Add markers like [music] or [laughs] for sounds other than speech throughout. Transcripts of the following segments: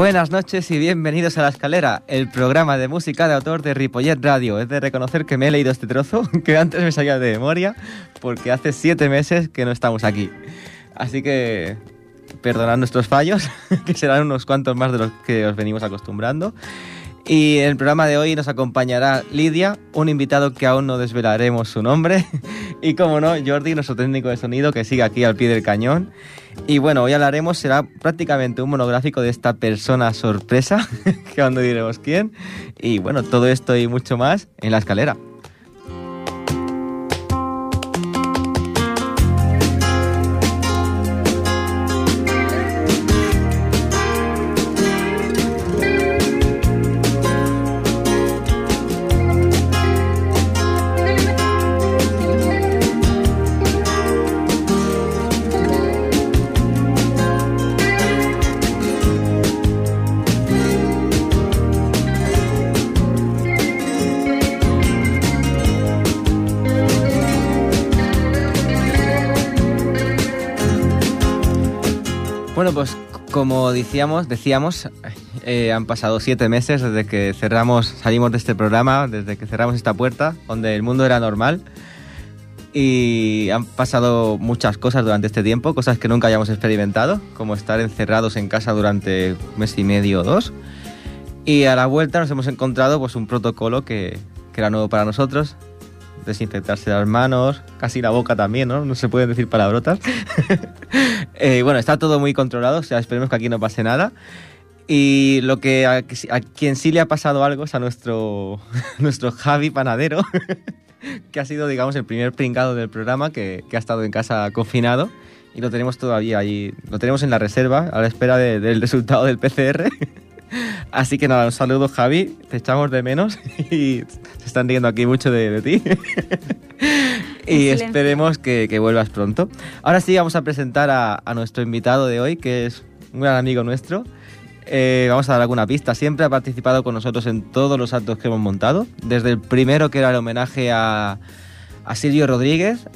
Buenas noches y bienvenidos a La Escalera, el programa de música de autor de Ripollet Radio. Es de reconocer que me he leído este trozo, [laughs] que antes me salía de memoria, porque hace siete meses que no estamos aquí. Así que perdonad nuestros fallos, [laughs] que serán unos cuantos más de los que os venimos acostumbrando. Y en el programa de hoy nos acompañará Lidia, un invitado que aún no desvelaremos su nombre, [laughs] y como no, Jordi, nuestro técnico de sonido, que sigue aquí al pie del cañón. Y bueno, hoy hablaremos, será prácticamente un monográfico de esta persona sorpresa, [laughs] que aún no diremos quién. Y bueno, todo esto y mucho más en la escalera. Como decíamos, decíamos eh, han pasado siete meses desde que cerramos, salimos de este programa, desde que cerramos esta puerta, donde el mundo era normal. Y han pasado muchas cosas durante este tiempo, cosas que nunca hayamos experimentado, como estar encerrados en casa durante un mes y medio o dos. Y a la vuelta nos hemos encontrado pues, un protocolo que, que era nuevo para nosotros, desinfectarse las manos, casi la boca también, ¿no? No se pueden decir palabrotas. [laughs] eh, bueno, está todo muy controlado, o sea, esperemos que aquí no pase nada. Y lo que a, a quien sí le ha pasado algo es a nuestro, [laughs] nuestro Javi Panadero, [laughs] que ha sido, digamos, el primer pringado del programa que, que, ha estado en casa confinado. Y lo tenemos todavía allí, lo tenemos en la reserva, a la espera de, del resultado del PCR. Así que nada, un saludo Javi, te echamos de menos [laughs] y se están riendo aquí mucho de, de ti. [laughs] y esperemos que, que, vuelvas pronto. Ahora sí, vamos a presentar a, a, nuestro invitado de hoy, que es un gran amigo nuestro. Eh, vamos a dar alguna pista. Siempre ha participado con nosotros en todos los actos que hemos montado. Desde el primero, que era el homenaje a, a Silvio Rodríguez.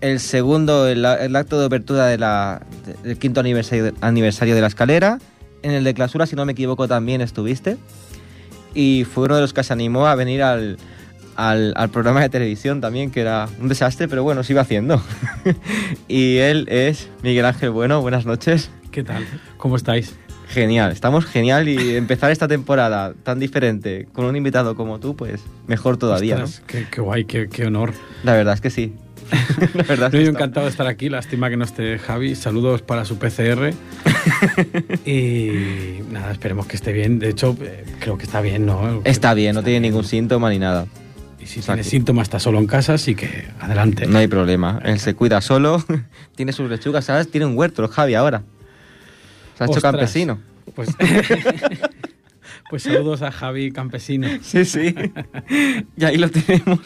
El segundo, el, el acto de apertura de la, del quinto aniversario, aniversario de la escalera en el de clausura, si no me equivoco, también estuviste. Y fue uno de los que se animó a venir al, al, al programa de televisión también, que era un desastre, pero bueno, se iba haciendo. [laughs] y él es Miguel Ángel Bueno, buenas noches. ¿Qué tal? ¿Cómo estáis? Genial, estamos genial y empezar esta temporada tan diferente con un invitado como tú, pues mejor todavía. Ostras, ¿no? qué, qué, guay, qué, qué honor. La verdad es que sí. [laughs] La verdad no, yo encantado de estar aquí, lástima que no esté Javi. Saludos para su PCR. [laughs] y nada, esperemos que esté bien. De hecho, eh, creo que está bien, ¿no? Está bien, no tiene ningún síntoma ni nada. Y si tiene síntomas, está solo en casa, así que adelante. No hay problema. Él se cuida solo, [laughs] tiene sus lechugas, ¿sabes? Tiene un huerto, el Javi ahora. Se ha hecho Ostras, campesino. Pues. Pues saludos a Javi Campesino. Sí, sí. Y ahí lo tenemos.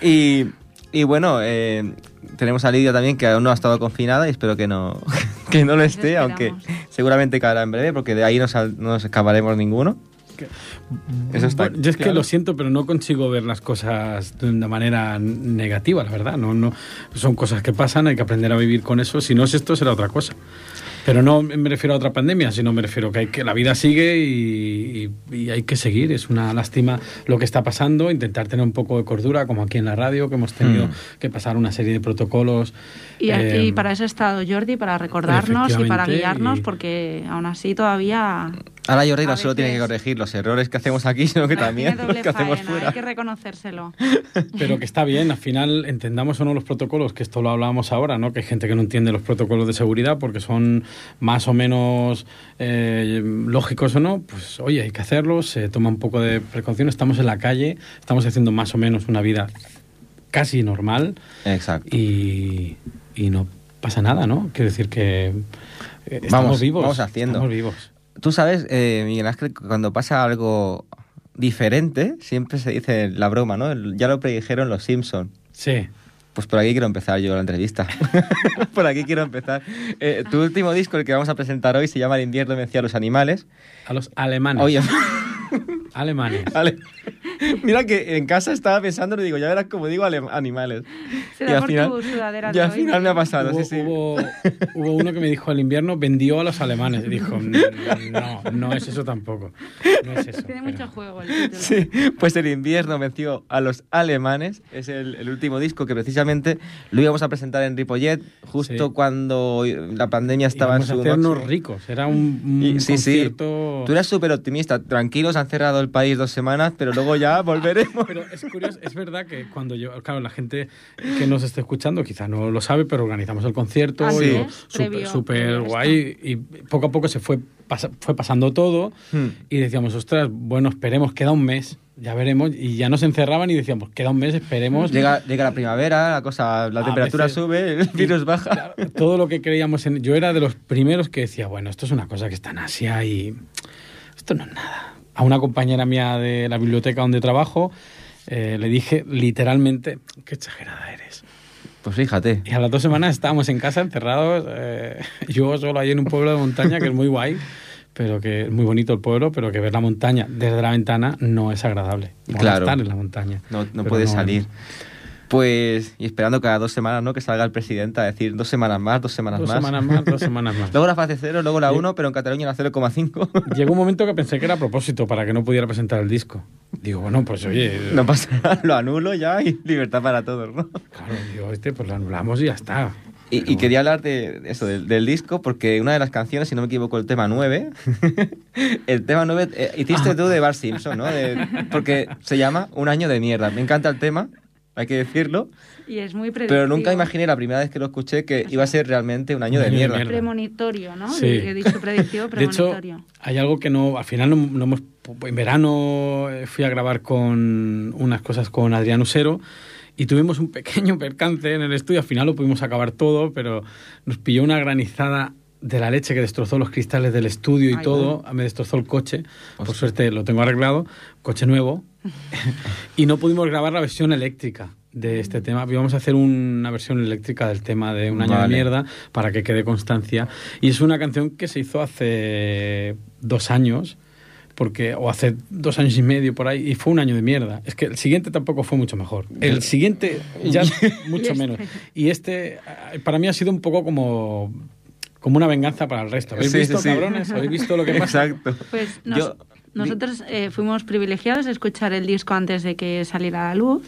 Y, y bueno, eh, tenemos a Lidia también, que aún no ha estado confinada y espero que no, [laughs] que no lo esté, aunque seguramente caerá en breve, porque de ahí no, sal, no nos escaparemos ninguno. Eso está bueno, yo es claro. que lo siento, pero no consigo ver las cosas de una manera negativa, la verdad. No, no, son cosas que pasan, hay que aprender a vivir con eso. Si no es esto, será otra cosa. Pero no me refiero a otra pandemia, sino me refiero que, hay que la vida sigue y, y, y, hay que seguir. Es una lástima lo que está pasando, intentar tener un poco de cordura, como aquí en la radio, que hemos tenido mm. que pasar una serie de protocolos. Y, eh, y para eso ha estado Jordi, para recordarnos y para guiarnos, y... porque aún así todavía... Ahora Jordi no solo tiene que corregir los errores que hacemos aquí, sino que también los que hacemos fuera. Hay que reconocérselo. [laughs] Pero que está bien, al final entendamos o no los protocolos, que esto lo hablábamos ahora, ¿no? Que hay gente que no entiende los protocolos de seguridad porque son más o menos eh, lógicos o no, pues oye, hay que hacerlos, se toma un poco de precaución, estamos en la calle, estamos haciendo más o menos una vida casi normal. Exacto. Y, y no pasa nada, ¿no? Quiero decir que eh, estamos vamos, vivos. Vamos haciendo. Estamos vivos. Tú sabes, eh, Miguel Ángel, cuando pasa algo diferente, siempre se dice la broma, ¿no? Ya lo predijeron los Simpson. Sí. Pues por aquí quiero empezar yo la entrevista. [laughs] por aquí quiero empezar. Eh, tu último disco, el que vamos a presentar hoy, se llama El invierno vencía a los animales. A los alemanes. Oye. [laughs] alemanes. Ale... [laughs] Mira que en casa estaba pensando, le digo, ya verás como digo animales. y al final, y al final me ha pasado. Hubo, sí, sí. Hubo, [laughs] hubo, uno que me dijo el invierno vendió a los alemanes. Y dijo, no, no es eso tampoco. No es eso. Tiene mucho juego el [laughs] título. Sí, pues el invierno venció a los alemanes. Es el, el, último disco que precisamente lo íbamos a presentar en Ripollet justo cuando la pandemia estaba en su hacernos ricos. Era un, un sí, concierto... Sí. Tú eras súper optimista. Tranquilos, han cerrado el país dos semanas, pero luego ya volveremos. pero es curioso, es verdad que cuando yo, claro, la gente que nos esté escuchando quizá no lo sabe, pero organizamos el concierto, Así súper super guay y poco a poco se fue, fue pasando todo Hmm. y decíamos, ostras, bueno, esperemos, queda un mes, ya veremos, y ya nos encerraban y decíamos, queda un mes, esperemos. Llega, llega la primavera, la cosa, la A temperatura veces- sube, el virus baja. Claro, todo lo que creíamos en... Yo era de los primeros que decía, bueno, esto es una cosa que está en Asia y esto no es nada. A una compañera mía de la biblioteca donde trabajo eh, le dije literalmente, qué exagerada eres. Pues fíjate. Y a las dos semanas estábamos en casa encerrados, eh, [laughs] yo solo ahí en un pueblo de montaña que es muy guay, pero que es muy bonito el pueblo, pero que ver la montaña desde la ventana no es agradable. Mola Claro. estar en la montaña. No, no Pero puede salir. Pues, y esperando cada dos semanas, ¿no? Que salga el presidente a decir dos semanas más, dos semanas Dos más. semanas más, dos semanas [laughs] más. Luego la fase cero, luego la. 1, pero en Cataluña la 0,5. [laughs] Llegó un momento que pensé que era a propósito para que no pudiera presentar el disco. Digo, bueno, pues oye, [laughs] no pasa nada, lo anulo ya y libertad para todos, ¿no? claro, digo, este, pues lo anulamos y ya está. Y, Pero y quería hablar de eso, del, del disco, porque una de las canciones, si no me equivoco, el tema 9, el tema 9 eh, hiciste tú de Bart Simpson, ¿no? De- porque se llama Un año de mierda. Me encanta el tema, hay que decirlo, [laughs] Y es muy predictivo. pero nunca imaginé la primera vez que lo escuché que iba a ser realmente un año Un de año de mierda. mierda. Premonitorio, ¿no? Sí. He dicho predictivo, De hecho, premonitorio. hay algo que no, al final no, no hemos, en verano eh, fui a grabar con unas cosas con Adrián Usero y tuvimos un pequeño percance en el estudio, al final lo pudimos acabar todo, pero nos pilló una granizada de la leche que destrozó los cristales del estudio y Ay, todo, me destrozó el coche, por suerte lo tengo arreglado, coche nuevo, [laughs] y no pudimos grabar la versión eléctrica de este tema. Íbamos a hacer una versión eléctrica del tema de Un año de Vale. mierda para que quede constancia. Y es una canción que se hizo hace dos años, porque o hace dos años y medio por ahí, y fue un año de mierda. Es que el siguiente tampoco fue mucho mejor. El siguiente ya [laughs] mucho Y menos. este. Y este para mí ha sido un poco como como una venganza para el resto. ¿Habéis Sí, visto, sí, sí. cabrones? ¿Habéis visto lo que [laughs] pasa? Exacto. Pues nos- Yo- nosotros eh, fuimos privilegiados de escuchar el disco antes de que saliera a la luz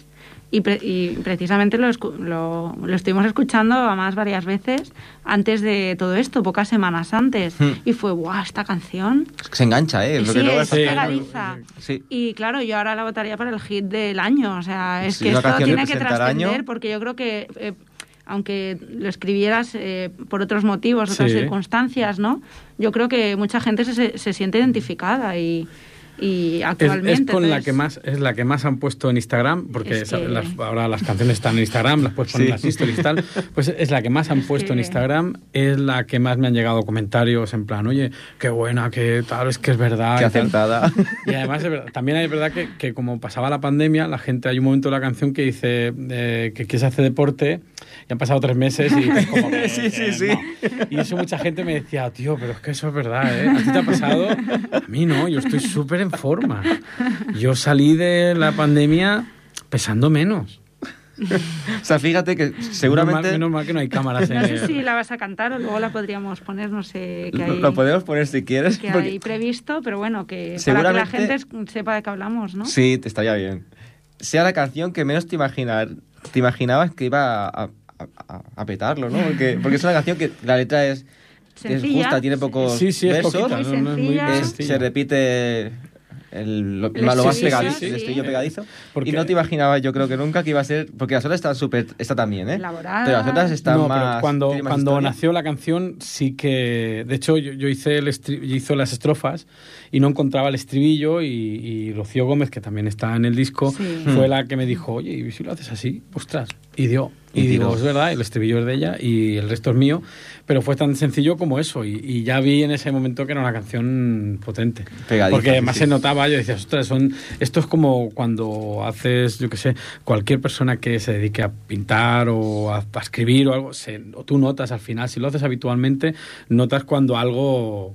y, pre- y precisamente lo, escu- lo, lo estuvimos escuchando además varias veces antes de todo esto, pocas semanas antes. Hmm. Y fue, guau, esta canción. Se engancha, ¿eh? Lo sí, que es pegadiza. Sí. Y claro, yo ahora la votaría para el hit del año. O sea, es Sí, que esto tiene que trascender porque yo creo que, eh, aunque lo escribieras eh, por otros motivos, otras Sí. circunstancias, ¿no? Yo creo que mucha gente se, se siente identificada y, y Es, actualmente. es con la que más es la que más han puesto en Instagram porque Es que- las- ahora las canciones están en Instagram las puedes poner Sí. en las stories y tal pues es la que más han puesto en que- Instagram es la que más me han llegado comentarios en plan oye qué buena que tal es que es verdad Qué acertada. y además es verdad- también es verdad que, que como pasaba la pandemia la gente hay un momento de la canción que dice eh, que, que se hace deporte y han pasado tres meses y dices como que, [laughs] Sí, sí, que sí. no. y eso mucha gente me decía tío pero es que eso es verdad ¿eh? ¿a ti te ha pasado? a mí no yo estoy súper en forma yo salí de la pandemia pesando menos. O sea, fíjate que seguramente Menos mal, menos mal que no hay cámaras en No sé el- si la vas a cantar o luego la podríamos poner, no sé qué lo, hay, lo podemos poner si quieres. qué porque- hay previsto, pero bueno, que para que la Seguramente- gente es- sepa de qué hablamos, ¿no? Sí, te estaría bien. Sea la canción que menos te imaginar, te imaginabas que iba a, a- a- a petarlo, ¿no? Porque, porque es una canción que la letra es, es Sencilla. justa, tiene pocos Sí, sí, es versos, poquita, Muy no, no es muy sencilla. es- sencilla. se repite el, lo, El lo más pegadizo, sí, el sí. estribillo pegadizo. Porque- Y no te imaginabas, yo creo que nunca que iba a ser, porque las otras están súper, esta también, ¿eh? Elaboradas. Pero las otras están No, más... cuando, más cuando historia. nació la canción sí que... De hecho, yo, yo hice, el estri- yo hice las estrofas y no encontraba el estribillo y, y Rocío Gómez, que también está en el disco, Sí. fue Mm. la que me dijo, oye, ¿y si lo haces así? Ostras. Y dio. Y, Y digo, es verdad, el estribillo es de ella y el resto es mío, pero fue tan sencillo como eso y, y ya vi en ese momento que era una canción potente. Pegadiza, Porque además sí. se notaba, yo decía, ostras, son, esto es como cuando haces, yo qué sé, cualquier persona que se dedique a pintar o a, a escribir o algo, se, o tú notas al final, si lo haces habitualmente, notas cuando algo,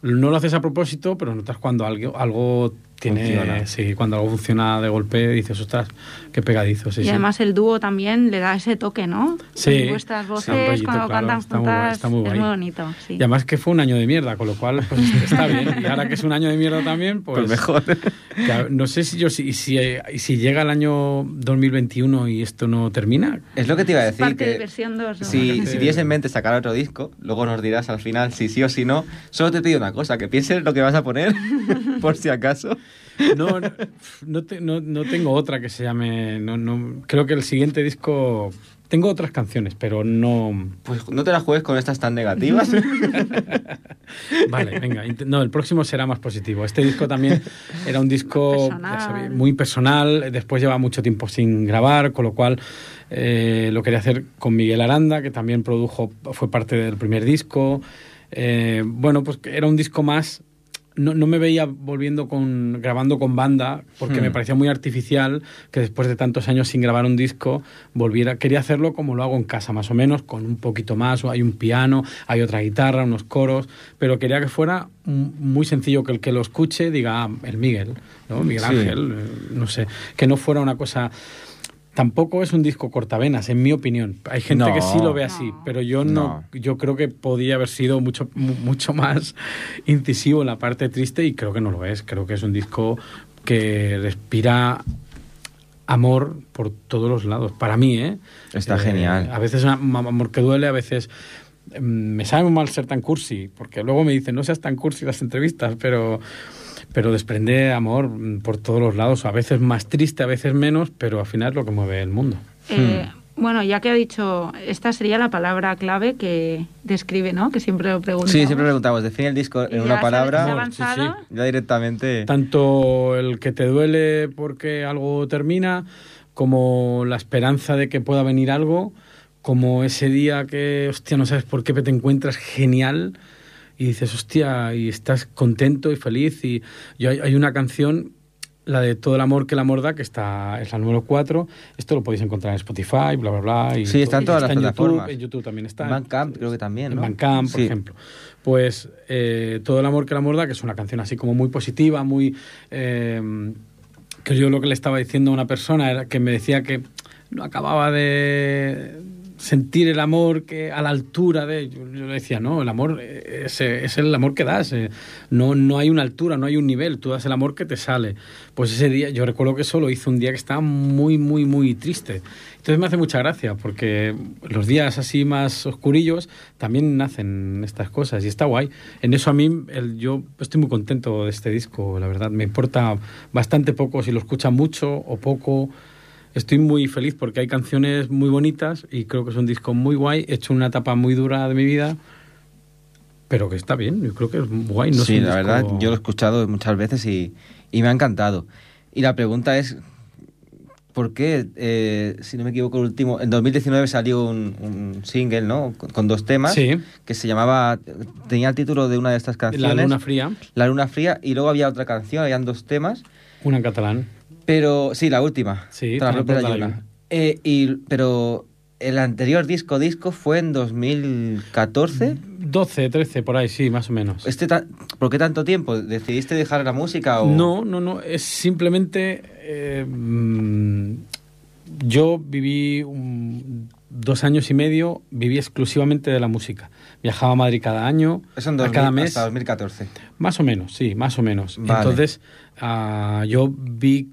no lo haces a propósito, pero notas cuando algo, algo tiene, sí, cuando algo funciona de golpe dices, ostras, qué pegadizo. Sí, y además el dúo también le da ese toque, ¿no? Sí. Vuestras voces cuando cantan juntas es muy bonito. Sí. Y además que fue un año de mierda, con lo cual pues, [laughs] está bien. Y ahora que es un año de mierda también, pues, pues mejor. no sé si yo si, si, si, llega el año 2021 y esto no termina. Es lo que te iba a decir. Parte de versión 2. Si, si tienes en mente sacar otro disco, luego nos dirás al final si sí o si no. Solo te pido una cosa, que pienses lo que vas a poner, [laughs] por si acaso. No, no, no, tengo otra que se llame. No, no, creo que el siguiente disco. Tengo otras canciones, pero no. Pues no te las juegues con estas tan negativas. [laughs] vale, venga. No, el próximo será más positivo. Este disco también era un disco muy personal. Después lleva mucho tiempo sin grabar, con lo cual eh, lo quería hacer con Miguel Aranda, que también produjo, fue parte del primer disco. Eh, bueno, pues era un disco más no, no, me veía volviendo con grabando con banda porque me hmm. parecía muy artificial que después de tantos años sin grabar un disco volviera quería hacerlo como lo hago en casa más o menos con un poquito más hay un piano hay otra guitarra unos coros pero quería que fuera muy sencillo que el que lo escuche diga ah, el Miguel no Miguel Ángel eh, no sé que no fuera una cosa Tampoco es un disco cortavenas, en mi opinión. Hay gente que sí lo ve así, pero yo no, Yo creo que podía haber sido mucho, mucho más [laughs] incisivo en la parte triste y creo que no lo es. Creo que es un disco que respira amor por todos los lados. Para mí, ¿eh? Está genial. A veces amor que duele, a veces mm, me sabe muy mal ser tan cursi, porque luego me dicen, no seas tan cursi las entrevistas, pero pero desprende amor por todos los lados, a veces más triste, a veces menos, pero al final es lo que mueve el mundo. Eh, hmm. Bueno, ya que ha dicho, esta sería la palabra clave que describe, ¿no? Que siempre lo preguntamos. Sí, siempre preguntamos, define el disco en una palabra. Ya directamente. Tanto el que te duele porque algo termina, como la esperanza de que pueda venir algo, como ese día que, hostia, no sabes por qué te encuentras genial y dices, hostia, y estás contento y feliz. Y yo, hay, una canción, la de Todo el amor que el amor da, que está, es la número 4. Esto lo podéis encontrar en Spotify, bla, bla, bla. Y sí, está en todas las plataformas. en YouTube también está. En Bandcamp creo que también, En Bandcamp, por ejemplo. Pues eh, Todo el amor que el amor da, que es una canción así como muy positiva, muy... Eh, que yo lo que le estaba diciendo a una persona era que me decía que no acababa de sentir el amor que a la altura de yo, le decía no el amor es, es, el amor que das eh, no no hay una altura no hay un nivel tú das el amor que te sale. Pues ese día yo recuerdo que eso lo hizo un día que estaba muy muy muy triste. Entonces me hace mucha gracia porque los días así más oscurillos también nacen estas cosas y está guay. En eso a mí el, yo estoy muy contento de este disco la verdad. Me importa bastante poco si lo escuchan mucho o poco estoy muy feliz porque hay canciones muy bonitas y creo que es un disco muy guay, he hecho una etapa muy dura de mi vida, pero que está bien, yo creo que es guay. No sí, la verdad, yo lo he escuchado muchas veces y, me ha encantado. Y la pregunta es, ¿por qué, eh, si no me equivoco, el último, en 2019 salió un, single, ¿no? Con, dos temas, que se llamaba, tenía el título de una de estas canciones. La Luna Fría. La Luna Fría, y luego había otra canción, habían dos temas. Una en catalán. Pero sí, la última. Sí, la eh, y, pero el anterior disco disco fue en 2014. 12, 13, por ahí, sí, más o menos. Este ¿Por qué tanto tiempo? ¿Decidiste dejar la música o...? No, no, no. Es simplemente... Eh, mm, yo viví dos años y medio, viví exclusivamente de la música. Viajaba a Madrid cada año, Eso en cada mes. Hasta 2014. Más o menos, sí, más o menos. Entonces, uh, yo vi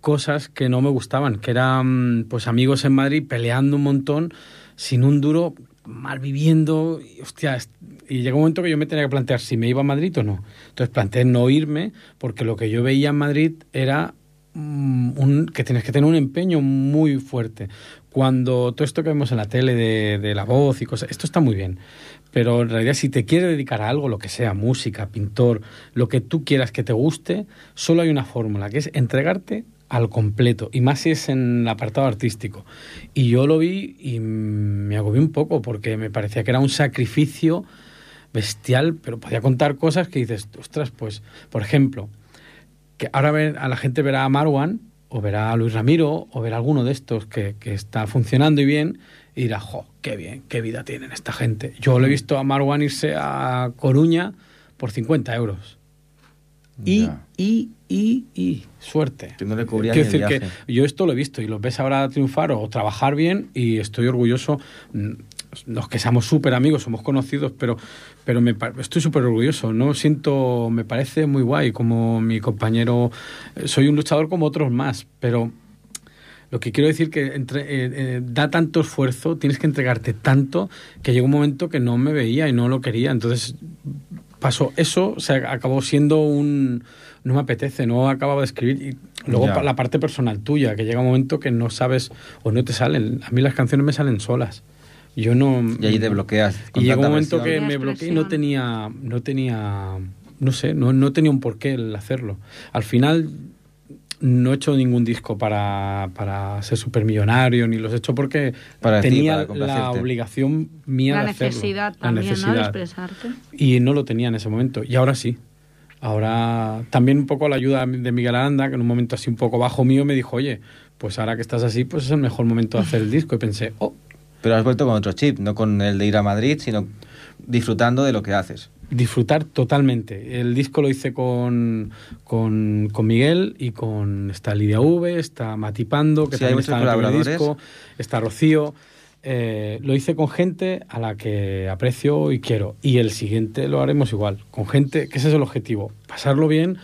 cosas que no me gustaban, que eran pues amigos en Madrid peleando un montón, sin un duro, mal viviendo, y, hostia, y llegó un momento que yo me tenía que plantear si me iba a Madrid o no. Entonces planteé no irme, porque lo que yo veía en Madrid era mm, un, que tienes que tener un empeño muy fuerte. Cuando todo esto que vemos en la tele de, de la voz y cosas, esto está muy bien, pero en realidad si te quieres dedicar a algo, lo que sea, música, pintor, lo que tú quieras que te guste, solo hay una fórmula, que es entregarte al completo, y más si es en el apartado artístico. Y yo lo vi y me agobié un poco porque me parecía que era un sacrificio bestial, pero podía contar cosas que dices, ostras, pues, por ejemplo, que ahora a la gente verá a Marwan, o verá a Luis Ramiro, o verá a alguno de estos que, que está funcionando y bien, y dirá, jo, qué bien, qué vida tienen esta gente. Yo lo he visto a Marwan irse a Coruña por 50 euros Y, y, y, y, suerte. Que no le cubría Quiero decir que yo esto lo he visto y los ves ahora triunfar o trabajar bien y estoy orgulloso. Mm, los que seamos súper amigos, somos conocidos, pero, pero me, estoy súper orgulloso. No siento, me parece muy guay como mi compañero. Eh, soy un luchador como otros más, pero lo que quiero decir que entre, eh, eh, da tanto esfuerzo, tienes que entregarte tanto que llegó un momento que no me veía y no lo quería. Entonces pasó eso, o sea, acabó siendo un no me apetece, no acababa de escribir. Y luego la parte personal tuya, que llega un momento que no sabes o no te salen. A mí las canciones me salen solas. Yo no. Y ahí te bloqueas. Y llegó un momento que me bloqueé y no tenía, no tenía, no sé, no, no tenía un porqué el hacerlo. Al final no he hecho ningún disco para, para ser supermillonario, ni los he hecho porque tenía la obligación mía la de hacerlo. Necesidad la necesidad de expresarte. Y no lo tenía en ese momento. Y ahora sí. Ahora también un poco la ayuda de Miguel Aranda, que en un momento así un poco bajo mío me dijo, oye, pues ahora que estás así, pues es el mejor momento de hacer el disco. Y pensé, oh, pero has vuelto con otro chip, no con el de ir a Madrid, sino disfrutando de lo que haces. Disfrutar totalmente. El disco lo hice con, con, Miguel y con está Lidia V, está Matipando, que también está en el disco, está Rocío. Eh, lo hice con gente a la que aprecio y quiero. Y el siguiente lo haremos igual, con gente, que ese es el objetivo, pasarlo bien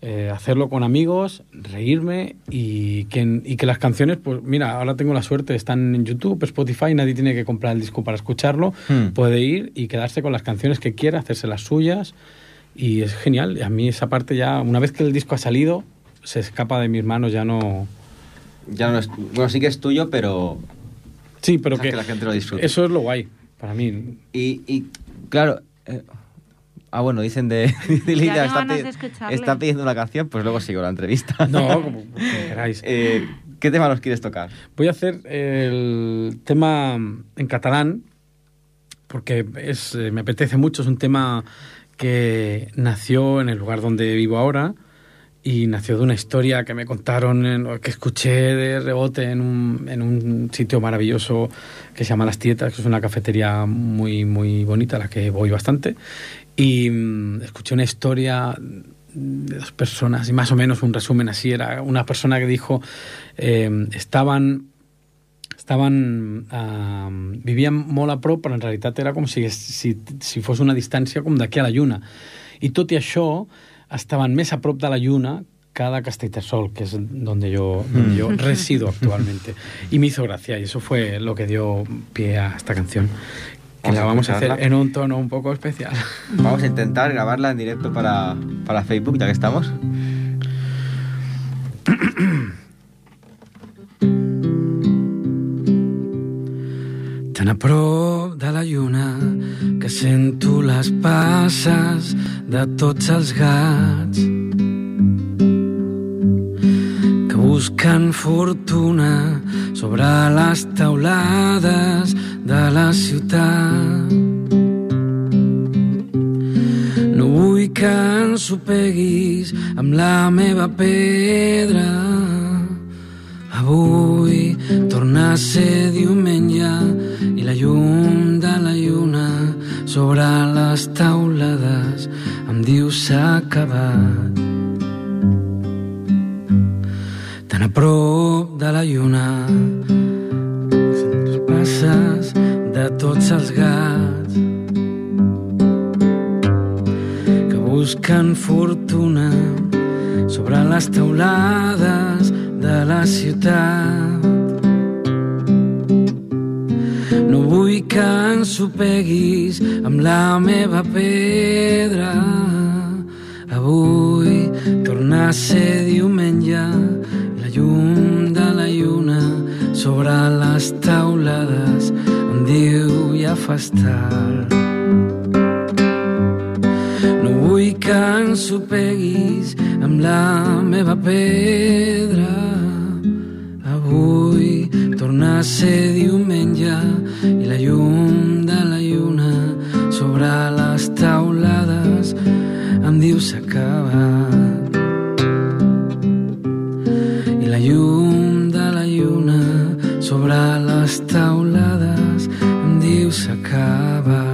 eh, hacerlo con amigos, reírme y que, y que las canciones, pues mira, ahora tengo la suerte, están en YouTube, Spotify, nadie tiene que comprar el disco para escucharlo, hmm. puede ir y quedarse con las canciones que quiera, hacerse las suyas y es genial. A mí esa parte ya, una vez que el disco ha salido, se escapa de mis manos, ya no... Ya no es, bueno, sí que es tuyo, pero... Sí, pero que, la gente lo disfrute. Eso es lo guay, para mí. Y, y claro... Eh, Ah, bueno, dicen de, [laughs] Lidia, está, pidiendo una canción, pues luego sigo la entrevista. [laughs] No, [laughs] como, queráis. Eh, ¿Qué tema nos quieres tocar? Voy a hacer el tema en catalán, porque es, eh, me apetece mucho. Es un tema que nació en el lugar donde vivo ahora y nació de una historia que me contaron, que escuché de rebote en un, en un sitio maravilloso que se llama Las Tietas, que es una cafetería muy, muy bonita a la que voy bastante. Y mm, escuché una historia de dos personas, y más o menos un resumen así, era una persona que dijo, eh, estaban estaven... Eh, vivien molt a prop, però en realitat era com si, si, si fos una distància com d'aquí a la Lluna. I tot i això, estaven més a prop de la Lluna que de Castellterçol, que es donde yo, donde yo mm. resido actualmente. Y me hizo gracia, y eso fue lo que dio pie a esta canción, que la vamos a hacer en un tono un poco especial. Vamos a intentar grabarla en directo para, para Facebook, ya que estamos. Tan a prop de la lluna que sento les passes de tots els gats fortuna sobre les taulades de la ciutat. No vull que ensopeguis amb la meva pedra. Avui torna a ser diumenge i la llum de la lluna sobre les taulades em diu s'ha acabat. Tan a prop de la lluna passes de tots els gats que busquen fortuna sobre les teulades de la ciutat. No vull que ensopeguis amb la meva pedra. Avui torna a ser diumenge llum de la lluna sobre les taulades em diu ja fas tard. No vull que ensopeguis amb la meva pedra. Avui torna a ser diumenge i la llum de la lluna sobre les taulades em diu s'ha la llum de la lluna sobre les taulades em diu s'acaba.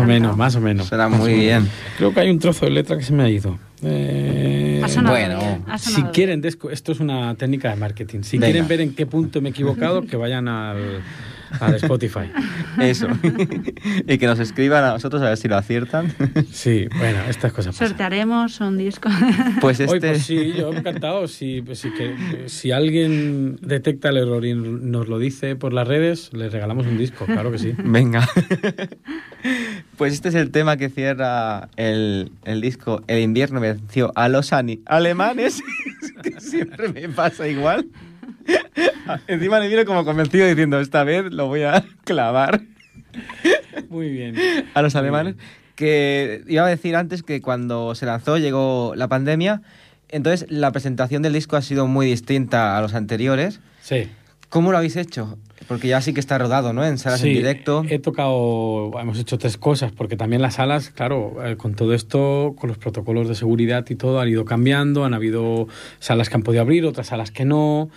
O, más o, menos, más o menos. Será muy bien. Creo que hay un trozo de letra que se me ha ido. Eh, bueno, si quieren, esto es una técnica de marketing. Si quieren ver en qué punto me he equivocado, que vayan al [laughs] al Spotify. Eso. [laughs] y que nos escriban a nosotros a ver si lo aciertan. [laughs] sí, bueno, estas cosas pasan. Sortearemos un disco. pues este... pues sí, yo encantado. Si, pues que, si alguien detecta el error y nos lo dice por las redes, le regalamos un disco, claro que sí. Venga. pues este es el tema que cierra el, el disco El invierno venció a los alemanes, que siempre me pasa igual. Encima le viene como convencido diciendo, esta vez lo voy a [laughs] clavar. Muy bien. A los alemanes. Que iba a decir antes que cuando se lanzó llegó la pandemia, entonces la presentación del disco ha sido muy distinta a los anteriores. Sí. ¿Cómo lo habéis hecho? Porque ya sí que está rodado, ¿no? En salas en directo. He tocado, hemos hecho tres cosas, porque también las salas, claro, eh, con todo esto, con los protocolos de seguridad y todo, han ido cambiando, han habido salas que han podido abrir, otras salas que no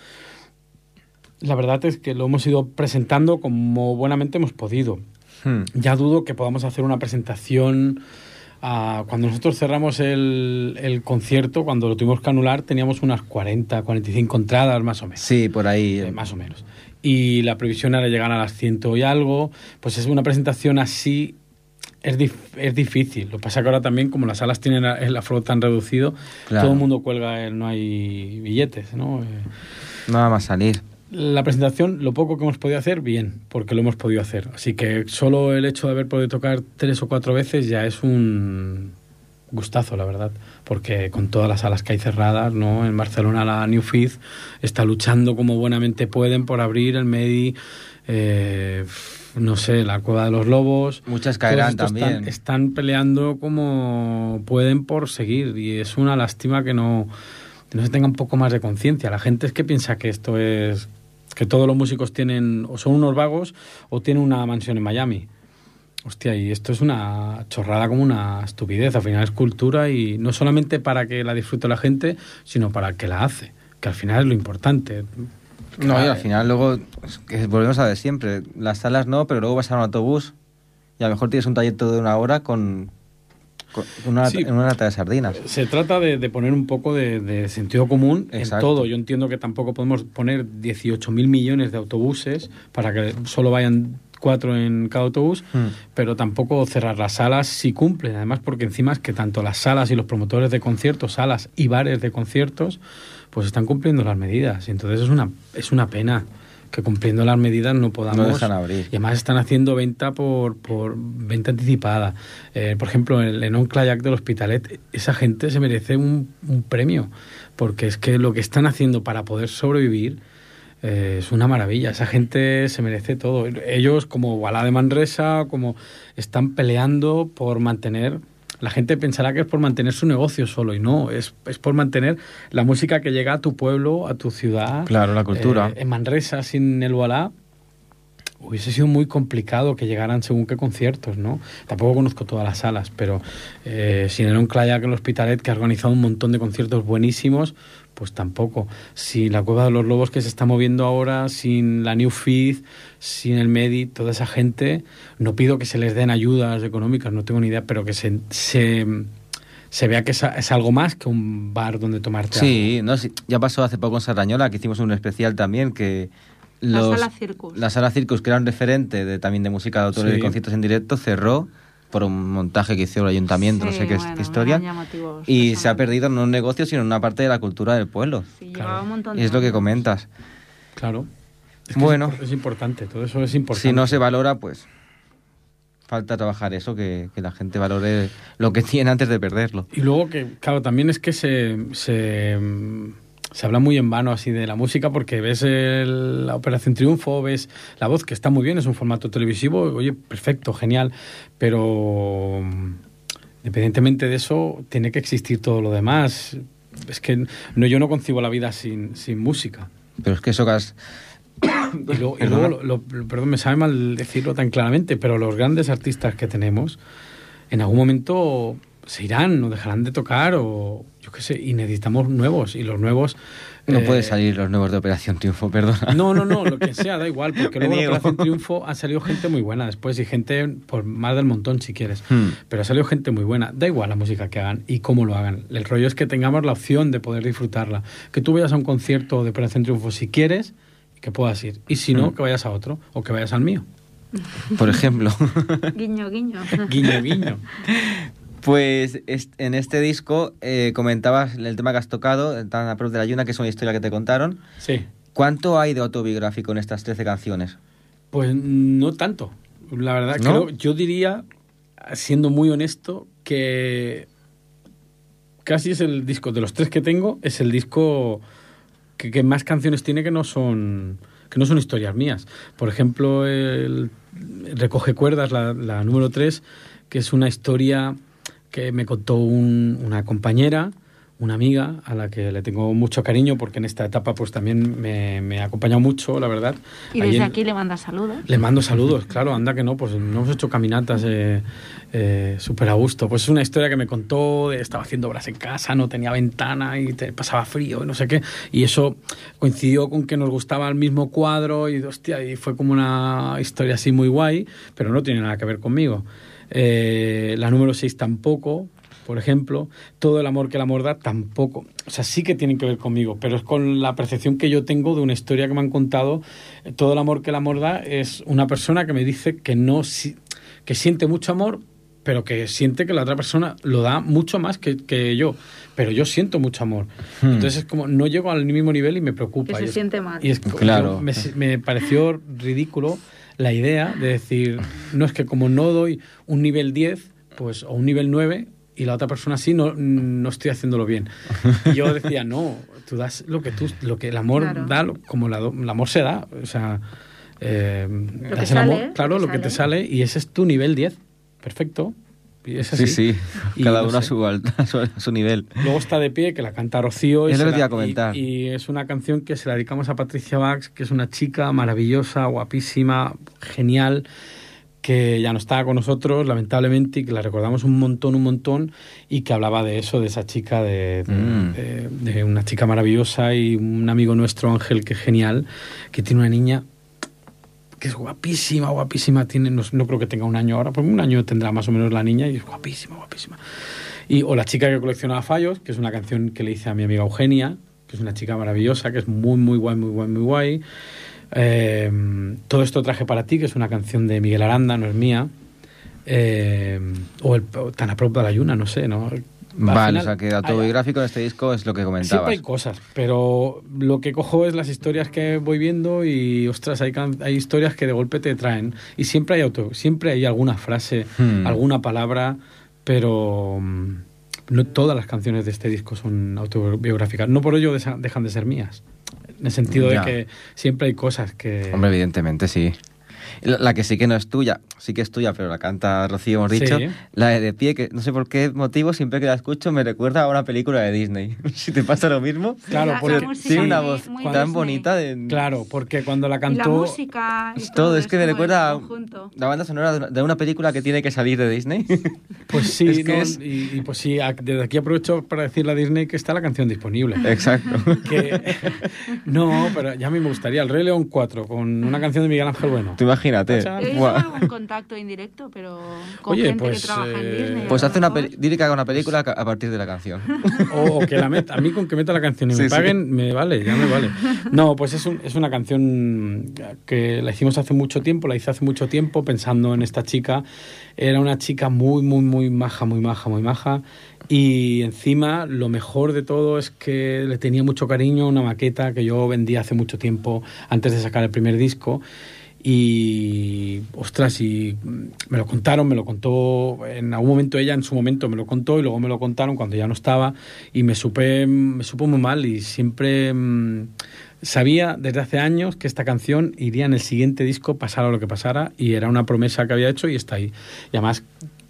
la verdad es que lo hemos ido presentando como buenamente hemos podido. Hmm. Ya dudo que podamos hacer una presentación. Ah, cuando nosotros cerramos el, el, concierto, cuando lo tuvimos que anular, teníamos unas 40, 45 entradas más o menos. Sí, por ahí. Eh, más o menos. Y la previsión era llegar a las ciento y algo. Pues es una presentación así es, es, difícil. Lo que pasa que ahora también, como las salas tienen el aforo tan reducido, todo el mundo cuelga, no hay billetes, ¿no? Eh, Nada más salir la presentación, lo poco que hemos podido hacer, bien, porque lo hemos podido hacer. Así que solo el hecho de haber podido tocar tres o cuatro veces ya es un gustazo, la verdad, porque con todas las salas que hay cerradas, ¿no? En Barcelona la New Fifth está luchando como buenamente pueden por abrir el Medi, eh, no sé, la Cueva de los Lobos. Muchas caerán también. Están, están peleando como pueden por seguir y es una lástima que no no se tenga un poco más de conciencia. La gente es que piensa que esto es que todos los músicos tienen o son unos vagos o tienen una mansión en Miami. Hostia, y esto es una chorrada como una estupidez. Al final es cultura y no solamente para que la disfrute la gente, sino para que la hace, que al final es lo importante. No, y al final luego, que volvemos a ver siempre, las salas no, pero luego vas a un autobús y a lo mejor tienes un trayecto de una hora con una, en una lata de sardinas. Se trata de, poner un poco de, sentido común en todo. Yo entiendo que tampoco podemos poner 18.000 millones de autobuses para que solo vayan cuatro en cada autobús, hmm. pero tampoco cerrar las salas si cumplen. Además, porque encima es que tanto las salas y los promotores de conciertos, salas y bares de conciertos, pues están cumpliendo las medidas. Y entonces es una, es una pena que cumpliendo las medidas no podamos... No abrir. Y además están haciendo venta por, por venta anticipada. Eh, por ejemplo, en el Enon Clayac del Hospitalet, esa gente se merece un, premio, porque es que lo que están haciendo para poder sobrevivir eh, es una maravilla. Esa gente se merece todo. Ellos, como Wallah de Manresa, como están peleando por mantener la gente pensará que es por mantener su negocio solo y no, es, es por mantener la música que llega a tu pueblo, a tu ciudad. Claro, la cultura. Eh, en Manresa, sin el Wallah, hubiese sido muy complicado que llegaran según qué conciertos, ¿no? Tampoco conozco todas las salas, pero eh, sin el Clayac en el Hospitalet, que ha organizado un montón de conciertos buenísimos, pues tampoco. Si la Cueva de los Lobos que se está moviendo ahora, sin la New Feed, sin el Medi, toda esa gente, no pido que se les den ayudas económicas, no tengo ni idea, pero que se, se, vea que es, algo más que un bar donde tomarte sí, No, sí, ya pasó hace poco en Sarrañola, que hicimos un especial también, que los, la Sala Circus. La Sala Circus, que era un referente de, también de música de autores y de conciertos en directo, cerró por un montaje que hizo el ayuntamiento, no sé qué, historia. Y se ha perdido no un negocio, sino una parte de la cultura del pueblo. Sí, un montón y es lo que comentas. Claro. Bueno. Es, importante, todo eso es importante. Si no se valora, pues falta trabajar eso, que, que, la gente valore lo que tiene antes de perderlo. Y luego que, claro, también es que se, se se habla muy en vano así de la música porque ves la Operación Triunfo, ves la voz, que está muy bien, es un formato televisivo, oye, perfecto, genial, pero independientemente de eso, tiene que existir todo lo demás. Es que no, yo no concibo la vida sin, sin música. Pero es que eso que has... Y [laughs] luego, perdón, me sabe mal decirlo tan claramente, pero los grandes artistas que tenemos, en algún momento se irán o dejarán de tocar o yo qué sé, y necesitamos nuevos, y los nuevos... No puede salir los nuevos de Operación Triunfo, perdona. No, no, no, lo que [laughs] sea, da igual, porque luego de Operación [laughs] Triunfo ha salido gente muy buena después, y gente por más del montón si quieres, hmm. pero ha salido gente muy buena, da igual la música que hagan y cómo lo hagan, el rollo es que tengamos la opción de poder disfrutarla, que tú vayas a un concierto de Operación Triunfo si quieres, que puedas ir, y si no, hmm. que vayas a otro, o que vayas al mío. Por ejemplo. [laughs] guiño, guiño. guiño, guiño. Pues en este disco eh, comentabas el tema que has tocado, Tan a de la Yuna, que es una historia que te contaron. Sí. ¿Cuánto hay de autobiográfico en estas 13 canciones? Pues no tanto. La verdad, creo, yo diría, siendo muy honesto, que casi es el disco, de los tres que tengo, es el disco que, más canciones tiene que no son que no son historias mías. Por ejemplo, el Recoge Cuerdas, la, la número 3, que es una historia que me contó una compañera, una amiga a la que le tengo mucho cariño porque en esta etapa pues también me, ha acompañado mucho, la verdad. Y desde aquí le manda saludos. Le mando saludos, claro, anda que no, pues no hemos hecho caminatas eh, eh, súper a gusto. Pues es una historia que me contó, estaba haciendo obras en casa, no tenía ventana y te, pasaba frío y no sé qué. Y eso coincidió con que nos gustaba el mismo cuadro y hostia, y fue como una historia así muy guay, pero no tiene nada que ver conmigo. Eh, la número 6 tampoco, por ejemplo. Todo el amor que el amor da tampoco. O sea, sí que tienen que ver conmigo, pero es con la percepción que yo tengo de una historia que me han contado. Todo el amor que el amor da es una persona que me dice que no que siente mucho amor, pero que siente que la otra persona lo da mucho más que, yo. Pero yo siento mucho amor. Hmm. Entonces es como, no llego al mismo nivel y me preocupa. Que se siente mal. Y es, claro. me, me, pareció ridículo la idea de decir, no es que como no doy un nivel 10, pues, o un nivel 9, y la otra persona sí, no, no estoy haciéndolo bien. Y yo decía, no, tú das lo que tú, lo que el amor da, como el amor se da, o sea, eh, das el amor, claro, lo que te sale, y ese es tu nivel 10, perfecto, Sí, sí, cada uno a, su, a, [laughs] su, nivel. Luego está de pie, que la canta Rocío. Es lo que a comentar. Y, es una canción que se la dedicamos a Patricia Bax, que es una chica maravillosa, guapísima, genial, que ya no estaba con nosotros, lamentablemente, y que la recordamos un montón, un montón, y que hablaba de eso, de esa chica, de, mm. de una chica maravillosa y un amigo nuestro, Ángel, que es genial, que tiene una niña que es guapísima, guapísima, tiene, no, creo que tenga un año ahora, porque un año tendrá más o menos la niña y es guapísima, guapísima. Y, o La chica que coleccionaba fallos, que es una canción que le hice a mi amiga Eugenia, que es una chica maravillosa, que es muy, muy guay, muy guay, muy guay. Eh, todo esto traje para ti, que es una canción de Miguel Aranda, no es mía. Eh, o el Tan a la Yuna, no sé, ¿no? Vale, o sea que autobiográfico en este disco es lo que comentabas. Siempre hay cosas, pero lo que cojo es las historias que voy viendo y, ostras, hay, hay historias que de golpe te traen. Y siempre hay, auto, siempre hay alguna frase, hmm. alguna palabra, pero mm, no todas las canciones de este disco son autobiográficas. No por ello dejan de ser mías. En el sentido de que siempre hay cosas que... Hombre, evidentemente sí. La que sí que no es tuya, sí que es tuya, pero la canta Rocío, hemos dicho. La de, de pie, que no sé por qué motivo, siempre que la escucho me recuerda a una película de Disney. [laughs] si te pasa lo mismo. Claro, porque tiene una voz tan bonita. De... Claro, porque cuando la cantó. la música. todo, es que me recuerda a la banda sonora de una película que tiene que salir de Disney. [laughs] Pues sí, y, pues sí, desde aquí aprovecho para decirle a Disney que está la canción disponible. Exacto. [laughs] no, pero ya a mí me gustaría el Rey León 4 con una canción de Miguel Ángel Bueno. Tú imagínate. He algún contacto indirecto, pero con gente pues, que trabaja en eh, Disney. Pues hace una dile que haga una película a partir de la canción. [laughs] O, que la meta, a mí con que meta la canción y me paguen, me vale, ya me vale. [laughs] No, pues es, un, es una canción que la hicimos hace mucho tiempo, la hice hace mucho tiempo pensando en esta chica. Era una chica muy, muy, muy maja, muy maja, muy maja. Y encima, lo mejor de todo es que le tenía mucho cariño una maqueta que yo vendí hace mucho tiempo antes de sacar el primer disco y, ostras, y me lo contaron, me lo contó en algún momento ella, en su momento me lo contó y luego me lo contaron cuando ya no estaba y me supe, me supo muy mal y siempre mm, sabía desde hace años que esta canción iría en el siguiente disco, pasara lo que pasara y era una promesa que había hecho y está ahí. Y además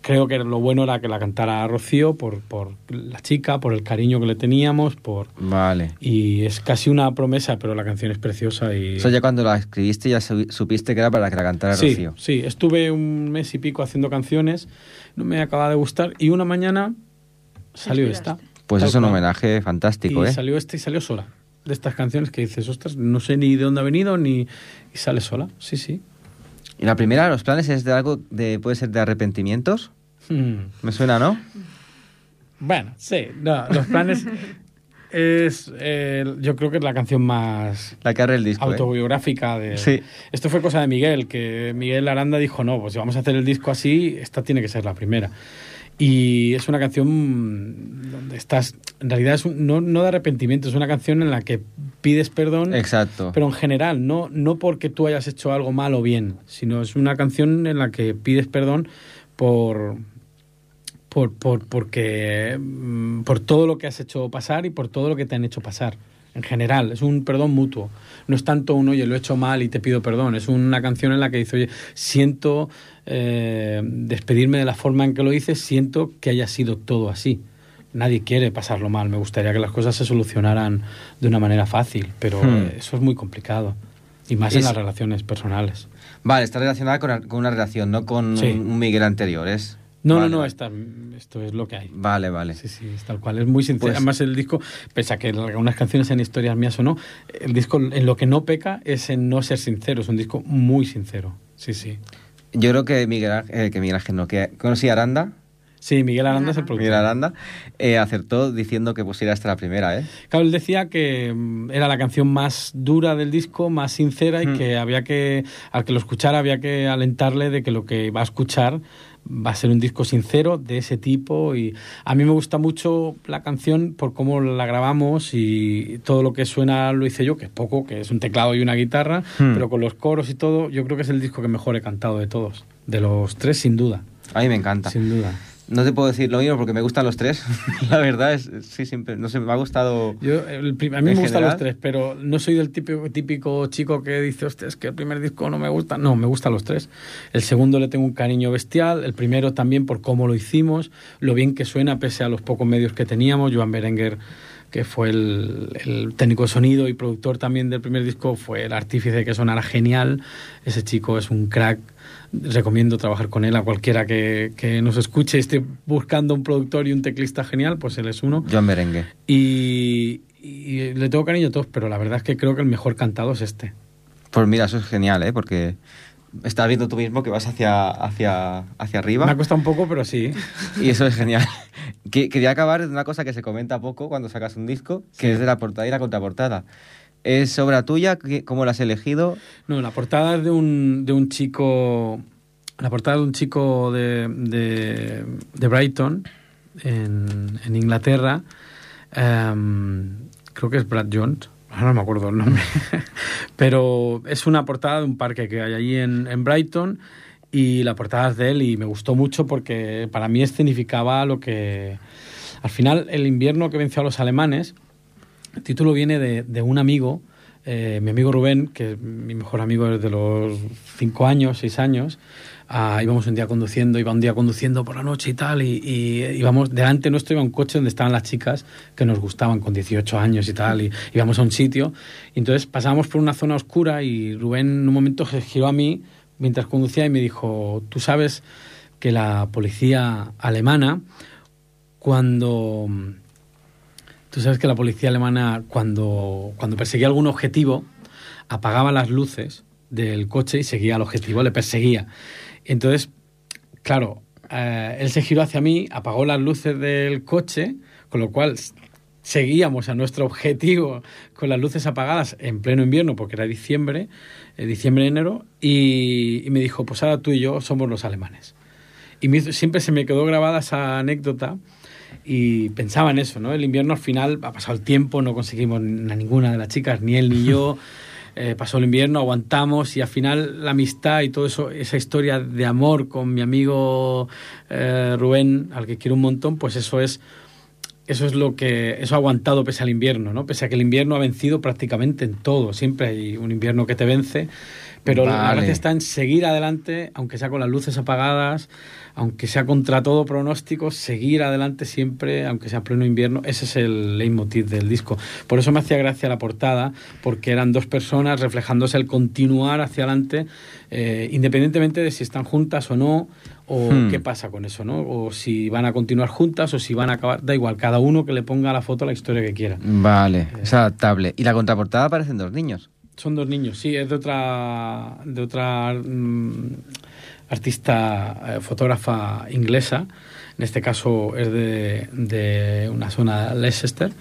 creo que lo bueno era que la cantara Rocío por, por la chica, por el cariño que le teníamos, por... Vale. Y es casi una promesa, pero la canción es preciosa y... Eso ya cuando la escribiste ya supiste que era para que la cantara sí, Rocío. Sí, estuve un mes y pico haciendo canciones, no me acababa de gustar y una mañana salió esta. Pues es un homenaje fantástico, y ¿eh? salió este y salió sola. De estas canciones que dices, ostras, no sé ni de dónde ha venido ni... Y sale sola, sí, sí. Y la primera, los planes es de algo de... puede ser de arrepentimientos. Hmm. Me suena, ¿no? Bueno, sí, no, los planes [laughs] es, yo creo que es la canción más la que abre el disco, ¿eh? autobiográfica de. Sí. Esto fue cosa de Miguel, que Miguel Aranda dijo no, pues si vamos a hacer el disco así, esta tiene que ser la primera. Y es una canción donde estás, en realidad es no, no de arrepentimiento, es una canción en la que pides perdón. Exacto. Pero en general, no, no porque tú hayas hecho algo mal o bien, sino es una canción en la que pides perdón por, por, por, porque, mm, por todo lo que has hecho pasar y por todo lo que te han hecho pasar. En general, es un perdón mutuo. No es tanto un, oye, lo he hecho mal y te pido perdón. Es una canción en la que dice, oye, siento eh, despedirme de la forma en que lo hice, siento que haya sido todo así. Nadie quiere pasarlo mal. Me gustaría que las cosas se solucionaran de una manera fácil, pero hmm. eso es muy complicado. Y más en las relaciones personales. Vale, está relacionada con, una relación, no con un Miguel anterior. Es no, no, no, esto es lo que hay. Vale, vale. Sí, sí, es tal cual. Es muy sincero. Pues Además, el disco, pese a que algunas canciones sean historias mías o no, el disco en lo que no peca es en no ser sincero. Es un disco muy sincero. Sí, sí. Yo creo que Miguel, eh, que Miguel Ángel no, que conocí a Aranda. Sí, Miguel Aranda es el productor. Miguel Aranda eh, acertó diciendo que pusiera esta la primera, ¿eh? Claro, él decía que mm, era la canción más dura del disco, más sincera y mm. que había que, al que lo escuchara, había que alentarle de que lo que va a escuchar va a ser un disco sincero de ese tipo y a mí me gusta mucho la canción por cómo la grabamos y todo lo que suena lo hice yo, que es poco, que es un teclado y una guitarra, hmm. pero con los coros y todo, yo creo que es el disco que mejor he cantado de todos, de los tres sin duda. A mí me encanta. Sin duda. No te puedo decir lo mismo porque me gustan los tres. [laughs] la verdad es, sí, siempre, no sé, me ha gustado. Yo, a mí me gustan los tres, pero no soy del típico, típico chico que dice, hostia, es que el primer disco no me gusta. No, me gustan los tres. El segundo le tengo un cariño bestial, el primero también por cómo lo hicimos, lo bien que suena pese a los pocos medios que teníamos. Joan Berenguer que fue el, el, técnico de sonido y productor también del primer disco, fue el artífice de que sonara genial. Ese chico es un crack recomiendo trabajar con él a cualquiera que, que, nos escuche y esté buscando un productor y un teclista genial, pues él es uno. Joan Merengue. Y, le tengo cariño a todos, pero la verdad es que creo que el mejor cantado es este. Pues mira, eso es genial, ¿eh? Porque estás viendo tú mismo que vas hacia, hacia, hacia arriba. Me ha costado un poco, pero sí. Y eso es genial. [laughs] Quería acabar de una cosa que se comenta poco cuando sacas un disco, que es de la portada y la contraportada. ¿Es obra tuya? ¿Cómo la has elegido? No, la portada es de un, de un chico. La portada de un chico de, de, Brighton, en, en Inglaterra. Em, creo que es Brad Jones. No me acuerdo el nombre. [laughs] Pero es una portada de un parque que hay allí en, en Brighton y la portada es de él y me gustó mucho porque para mí escenificaba lo que... Al final, el invierno que venció a los alemanes el título viene de, un amigo, eh, mi amigo Rubén, que es mi mejor amigo desde los cinco años, seis años. Ah, íbamos un día conduciendo, iba un día conduciendo por la noche y tal, y, íbamos, delante nuestro iba un coche donde estaban las chicas que nos gustaban con 18 años y tal, y íbamos a un sitio, y entonces pasábamos por una zona oscura y Rubén en un momento se giró a mí mientras conducía y me dijo, tú sabes que la policía alemana, cuando Tú sabes que la policía alemana, cuando, cuando perseguía algún objetivo, apagaba las luces del coche y seguía al objetivo, le perseguía. Entonces, claro, eh, él se giró hacia mí, apagó las luces del coche, con lo cual seguíamos a nuestro objetivo con las luces apagadas en pleno invierno, porque era diciembre, eh, diciembre-enero, y, me dijo, pues ahora tú y yo somos los alemanes. Y siempre se me quedó grabada esa anécdota y pensaba en eso, ¿no? El invierno al final ha pasado el tiempo, no conseguimos a ninguna de las chicas, ni él ni yo. [laughs] Eh, pasó el invierno, aguantamos y al final la amistad y todo eso, esa historia de amor con mi amigo eh, Rubén, al que quiero un montón, pues eso es eso es lo que eso ha aguantado pese al invierno, ¿no? Pese a que el invierno ha vencido prácticamente en todo, siempre hay un invierno que te vence, Pero la gracia está en seguir adelante, aunque sea con las luces apagadas, aunque sea contra todo pronóstico, seguir adelante siempre, aunque sea pleno invierno. Ese es el leitmotiv del disco. Por eso me hacía gracia la portada, porque eran dos personas reflejándose el continuar hacia adelante, eh, independientemente de si están juntas o no, o hmm. qué pasa con eso, ¿no? O si van a continuar juntas o si van a acabar. Da igual, cada uno que le ponga a la foto la historia que quiera. Vale, eh, es adaptable. ¿Y la contraportada aparecen dos niños? Son dos niños, sí, es de otra. de otra. Mm, artista, eh, fotógrafa inglesa, en este caso es de, de una zona de Leicester,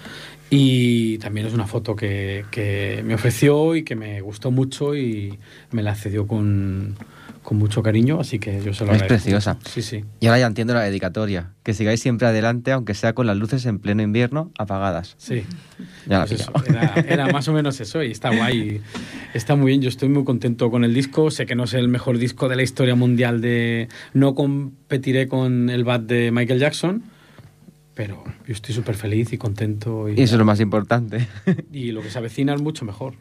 y también es una foto que, que, me ofreció y que me gustó mucho y me la cedió con, con mucho cariño, así que yo se lo Es preciosa. Sí, sí. Y ahora ya entiendo la dedicatoria. Que sigáis siempre adelante, aunque sea con las luces en pleno invierno apagadas. Sí. Ya pues era, más o menos eso y está guay. Está muy bien. Yo estoy muy contento con el disco. Sé que no es el mejor disco de la historia mundial de... No competiré con el Bad de Michael Jackson, pero yo estoy súper feliz y contento. Y, y eso es lo más importante. Y lo que se avecina es mucho mejor.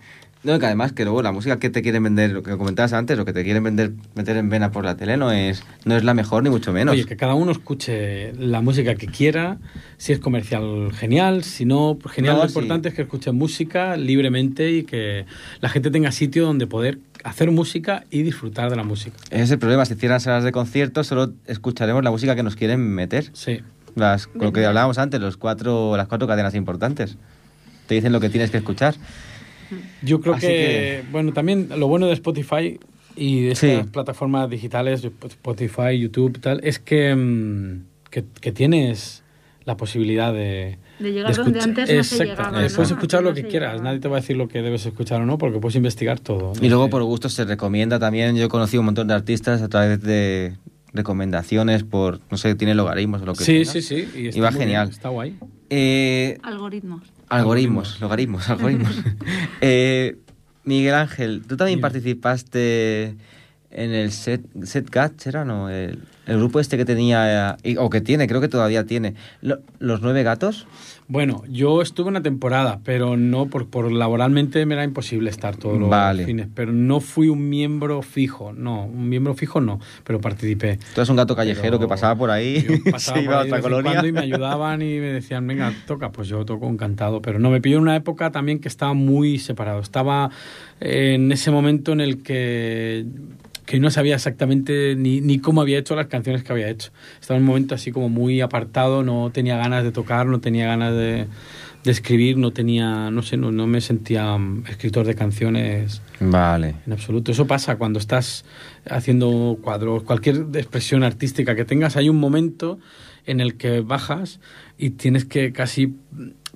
No, que además que luego la música que te quieren vender, lo que comentabas antes, lo que te quieren vender, meter en vena por la tele no es, no es la mejor ni mucho menos. Oye, que cada uno escuche la música que quiera, si es comercial, genial, si no, genial. lo importante es que escuchen música libremente y que la gente tenga sitio donde poder hacer música y disfrutar de la música. Ese es el problema, si cierran salas de conciertos solo escucharemos la música que nos quieren meter. Sí. Las, lo que hablábamos antes, los cuatro, las cuatro cadenas importantes. Te dicen lo que tienes que escuchar. Yo creo que, bueno, también lo bueno de Spotify y de estas plataformas digitales, Spotify, YouTube y tal, es que, mm, que, tienes la posibilidad de... De llegar donde antes no se llegaba. Puedes escuchar lo que quieras, nadie te va a decir lo que debes escuchar o no, porque puedes investigar todo. Y luego por gusto se recomienda también, yo he conocido un montón de artistas a través de recomendaciones por, no sé, tiene logaritmos o lo que sea. Sí, sí, sí. Y, va genial. está guay. Eh, Algoritmos. Algoritmos, logaritmos, algoritmos. [laughs] eh, Miguel Ángel, tú también participaste en el Set, set Gat, ¿era no? El, el, grupo este que tenía, o que tiene, creo que todavía tiene. ¿Los nueve gatos? Bueno, yo estuve una temporada, pero no por, por laboralmente me era imposible estar todos los fines. Pero no fui un miembro fijo, no, un miembro fijo no, pero participé. Tú eres un gato callejero que pasaba por ahí, [laughs] pasaba se iba a otra colonia. y me ayudaban y me decían, venga, toca, pues yo toco encantado. Pero no, me pilló una época también que estaba muy separado. Estaba en ese momento en el que que no sabía exactamente ni, ni, cómo había hecho las canciones que había hecho. Estaba en un momento así como muy apartado, no tenía ganas de tocar, no tenía ganas de, de escribir, no tenía, no sé, no, no, me sentía mm, escritor de canciones. Vale. En absoluto. Eso pasa cuando estás haciendo cuadros, cualquier expresión artística que tengas, hay un momento en el que bajas y tienes que casi,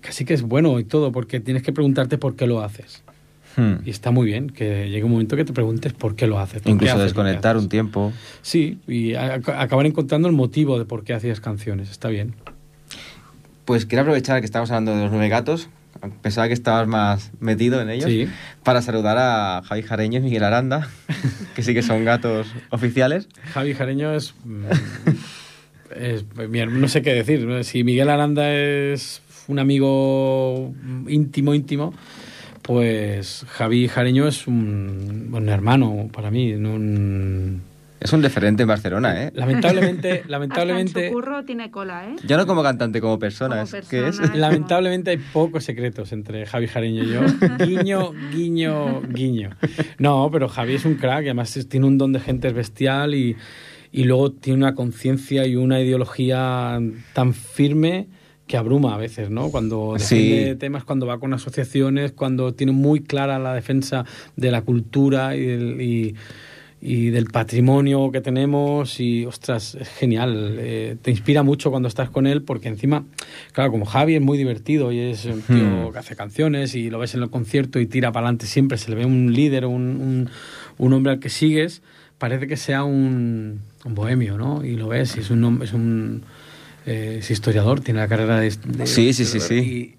casi que es bueno y todo, porque tienes que preguntarte por qué lo haces. Hmm. Y está muy bien que llegue un momento que te preguntes por qué lo haces. Incluso desconectar un tiempo. Sí, y acabar encontrando el motivo de por qué hacías canciones. Está bien. Pues quiero aprovechar que estamos hablando de los nueve gatos. Pensaba que estabas más metido en ellos. Para saludar a Javi Jareño y Miguel Aranda, [laughs] que sí que son gatos oficiales. Javi Jareño es, mm, [laughs] es. No sé qué decir. Si Miguel Aranda es un amigo íntimo, íntimo pues Javi Jareño es un, un hermano para mí. Un... Es un referente en Barcelona, ¿eh? Lamentablemente, [laughs] lamentablemente. su curro tiene cola, ¿eh? Ya no como cantante, como persona. es, Lamentablemente hay pocos secretos entre Javi Jareño y yo. [laughs] guiño, guiño, guiño. No, pero Javi es un crack, además tiene un don de gente bestial y, y luego tiene una conciencia y una ideología tan firme que abruma a veces, ¿no? Cuando defiende temas, cuando va con asociaciones, cuando tiene muy clara la defensa de la cultura y del, y, del patrimonio que tenemos y, ostras, es genial. Eh, te inspira mucho cuando estás con él porque encima, claro, como Javi es muy divertido y es un tío hmm. que hace canciones y lo ves en el concierto y tira para adelante siempre, se le ve un líder, un, un, hombre al que sigues, parece que sea un, un bohemio, ¿no? Y lo ves y es un... Es un eh, es historiador, tiene la carrera de... sí, sí, sí, sí. Y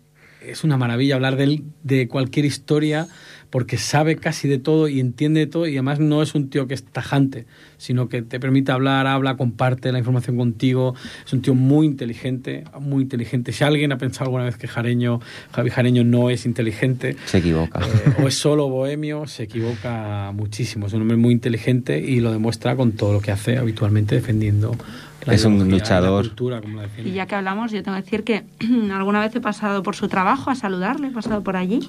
es una maravilla hablar de, de cualquier historia porque sabe casi de todo y entiende de todo y además no es un tío que es tajante, sino que te permite hablar, habla, comparte la información contigo. Es un tío muy inteligente, muy inteligente. Si alguien ha pensado alguna vez que Jareño, Javi Jareño no es inteligente, se equivoca. Eh, o es solo bohemio, se equivoca muchísimo. Es un hombre muy inteligente y lo demuestra con todo lo que hace habitualmente defendiendo es un luchador. y ya que hablamos, yo tengo que decir que [clears throat] alguna vez he pasado por su trabajo a saludarle, he pasado por allí.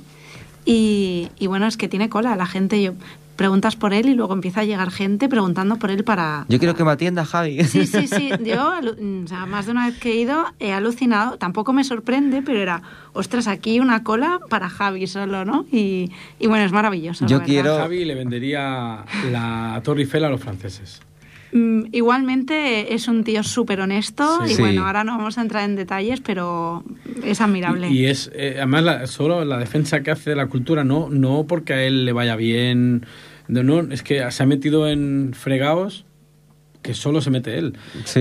Y, bueno, es que tiene cola. La gente, yo preguntas por él y luego empieza a llegar gente preguntando por él para... Yo quiero que me atienda Javi. Sí, sí, sí. Yo, más de una vez que he ido, he alucinado. Tampoco me sorprende, pero era, ostras, aquí una cola para Javi solo, ¿no? Y, bueno, es maravilloso. Yo quiero... Javi le vendería la Torre Eiffel a los franceses. Mm, igualmente es un tío súper honesto y bueno, ahora no vamos a entrar en detalles, pero es admirable. Y, es, eh, además, solo la defensa que hace de la cultura, no, no porque a él le vaya bien, no, es que se ha metido en fregados que solo se mete él.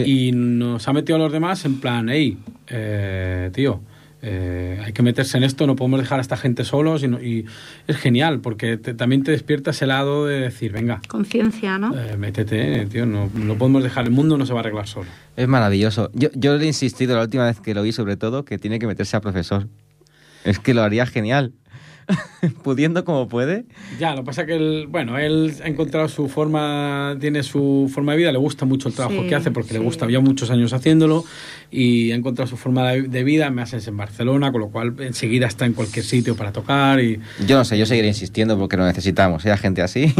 Y nos ha metido a los demás en plan, hey, eh, tío, eh, hay que meterse en esto, no podemos dejar a esta gente solos y, es genial porque también te despierta ese lado de decir, venga. Conciencia, ¿no? Eh, métete, tío, no, no podemos dejar, el mundo no se va a arreglar solo. Es maravilloso. Yo, yo le he insistido la última vez que lo vi sobre todo que tiene que meterse a profesor. Es que lo haría genial. [laughs] pudiendo como puede. Ya, lo que pasa que él, bueno, él ha encontrado su forma, tiene su forma de vida, le gusta mucho el trabajo que hace porque le gusta, había muchos años haciéndolo y ha encontrado su forma de, vida, me haces en Barcelona, con lo cual enseguida está en cualquier sitio para tocar y... Yo no sé, yo seguiré insistiendo porque lo necesitamos, ¿eh? gente así.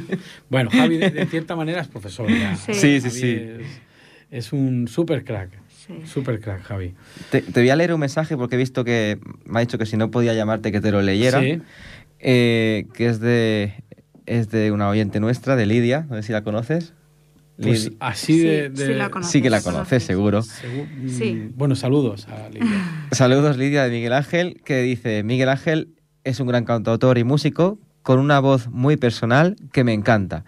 [laughs] bueno, Javi de, cierta manera es profesor Sí, sí, sí. es un super crack. Super crack, Javi. Te, voy a leer un mensaje porque he visto que me ha dicho que si no podía llamarte que te lo leyera. Eh, que es de, es de una oyente nuestra, de Lidia, no sé si la conoces. Pues así de, sí, que la conoces, seguro. sí. Bueno, saludos a Lidia. [laughs] saludos, Lidia, de Miguel Ángel, que dice, Miguel Ángel es un gran cantautor y músico con una voz muy personal que me encanta,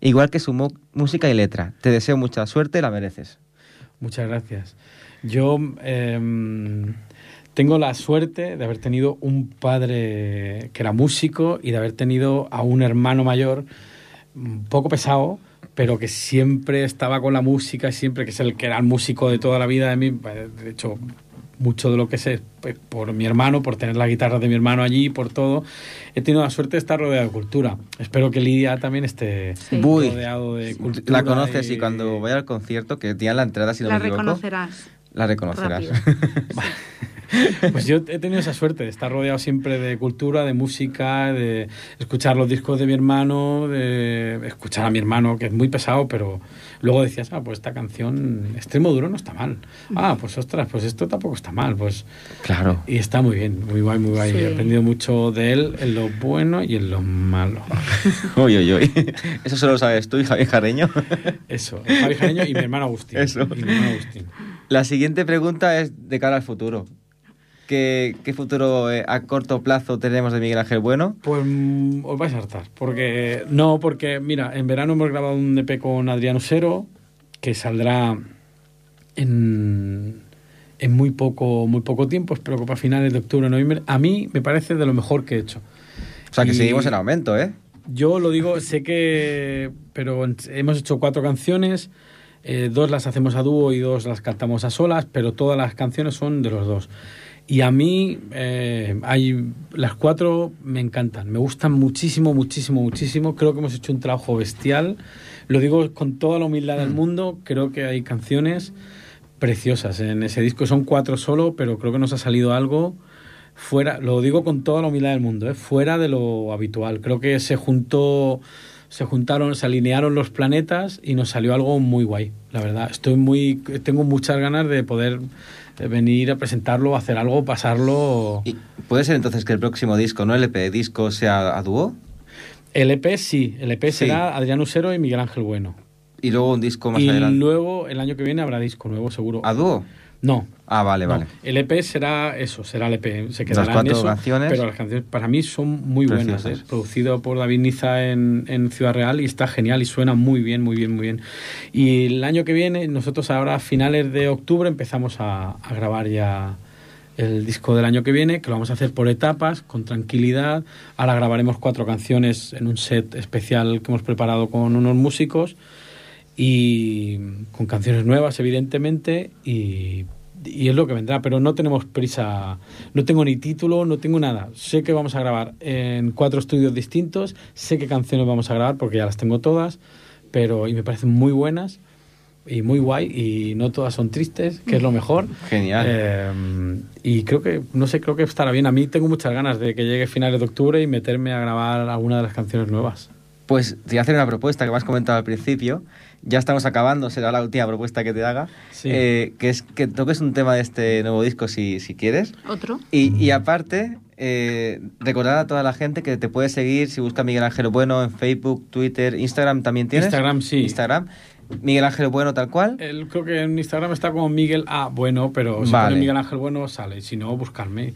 igual que su música y letra. Te deseo mucha suerte, la mereces. Muchas gracias. Yo em, tengo la suerte de haber tenido un padre que era músico y de haber tenido a un hermano mayor un poco pesado, pero que siempre estaba con la música, siempre que es el que era el músico de toda la vida de mí. De hecho, mucho de lo que sé pues, por mi hermano, por tener la guitarra de mi hermano allí, por todo. He tenido la suerte de estar rodeado de cultura. Espero que Lidia también esté rodeado de cultura. La conoces y, cuando vaya al concierto, que tiene la entrada, si no la me equivoco, reconocerás. La reconocerás. [laughs] [laughs] Pues yo he tenido esa suerte de estar rodeado siempre de cultura, de música, de escuchar los discos de mi hermano, de escuchar a mi hermano, que es muy pesado, pero luego decías, ah, pues esta canción, extremo duro no está mal. Ah, pues ostras, pues esto tampoco está mal. Pues claro. Y está muy bien, muy guay, muy guay. He aprendido mucho de él en lo bueno y en lo malo. [laughs] uy, uy, uy. Eso solo lo sabes tú y Javi Jareño. [laughs] Eso, Javi Jareño y mi hermano Agustín. Eso. Y mi hermano Agustín. La siguiente pregunta es de cara al futuro. ¿Qué, futuro eh, a corto plazo tenemos de Miguel Ángel Bueno? Pues mm, os vais a hartar. Porque, no, porque mira, en verano hemos grabado un EP con Adriano Sero que saldrá en, en muy, poco, muy poco tiempo, espero que para finales de octubre noviembre. A mí me parece de lo mejor que he hecho. O sea, que seguimos en aumento, ¿eh? Yo lo digo, sé que. Pero hemos hecho cuatro canciones. Eh, dos las hacemos a dúo y dos las cantamos a solas, pero todas las canciones son de los dos. Y a mí eh, hay, las cuatro me encantan, me gustan muchísimo, muchísimo, muchísimo. Creo que hemos hecho un trabajo bestial. Lo digo con toda la humildad del mm. mundo. Creo que hay canciones preciosas en ese disco. Son cuatro solo, pero creo que nos ha salido algo fuera, lo digo con toda la humildad del mundo, ¿eh? fuera de lo habitual. Creo que se juntó, se juntaron, se alinearon los planetas y nos salió algo muy guay, la verdad. Estoy muy, tengo muchas ganas de poder venir a presentarlo, hacer algo, pasarlo. ¿Y ¿Puede ser entonces que el próximo disco, no el EP, disco sea a dúo? El EP sí, el EP será Adrián Usero y Miguel Ángel Bueno. Y luego un disco más y adelante. Y luego el año que viene habrá disco nuevo, seguro. ¿A dúo? No. Ah, vale, vale. El EP será eso, será el EP. Se quedará las cuatro en eso, canciones. Pero las canciones para mí son muy buenas. ¿eh? Producido por David Niza en, en, Ciudad Real y está genial y suena muy bien, muy bien, muy bien. Y el año que viene, nosotros ahora a finales de octubre empezamos a, a grabar ya el disco del año que viene, que lo vamos a hacer por etapas, con tranquilidad. Ahora grabaremos cuatro canciones en un set especial que hemos preparado con unos músicos y con canciones nuevas, evidentemente, y, y, es lo que vendrá, pero no tenemos prisa, no tengo ni título, no tengo nada. Sé que vamos a grabar en cuatro estudios distintos, sé qué canciones vamos a grabar porque ya las tengo todas, pero y me parecen muy buenas y muy guay y no todas son tristes, que es lo mejor. Genial. Eh, y creo que, no sé, creo que estará bien. A mí tengo muchas ganas de que llegue finales de octubre y meterme a grabar alguna de las canciones nuevas. Pues te voy a hacer una propuesta que me has comentado al principio. Ya estamos acabando, será la última propuesta que te haga. Eh, que es que toques un tema de este nuevo disco si, si quieres. Otro. Y, y aparte, eh, recordar a toda la gente que te puede seguir si busca Miguel Ángel Bueno en Facebook, Twitter, Instagram también tienes. Instagram, sí. Instagram. Miguel Ángel Bueno tal cual. El, creo que en Instagram está como Miguel A. Bueno, pero si pone Miguel Ángel Bueno sale. Si no, buscarme.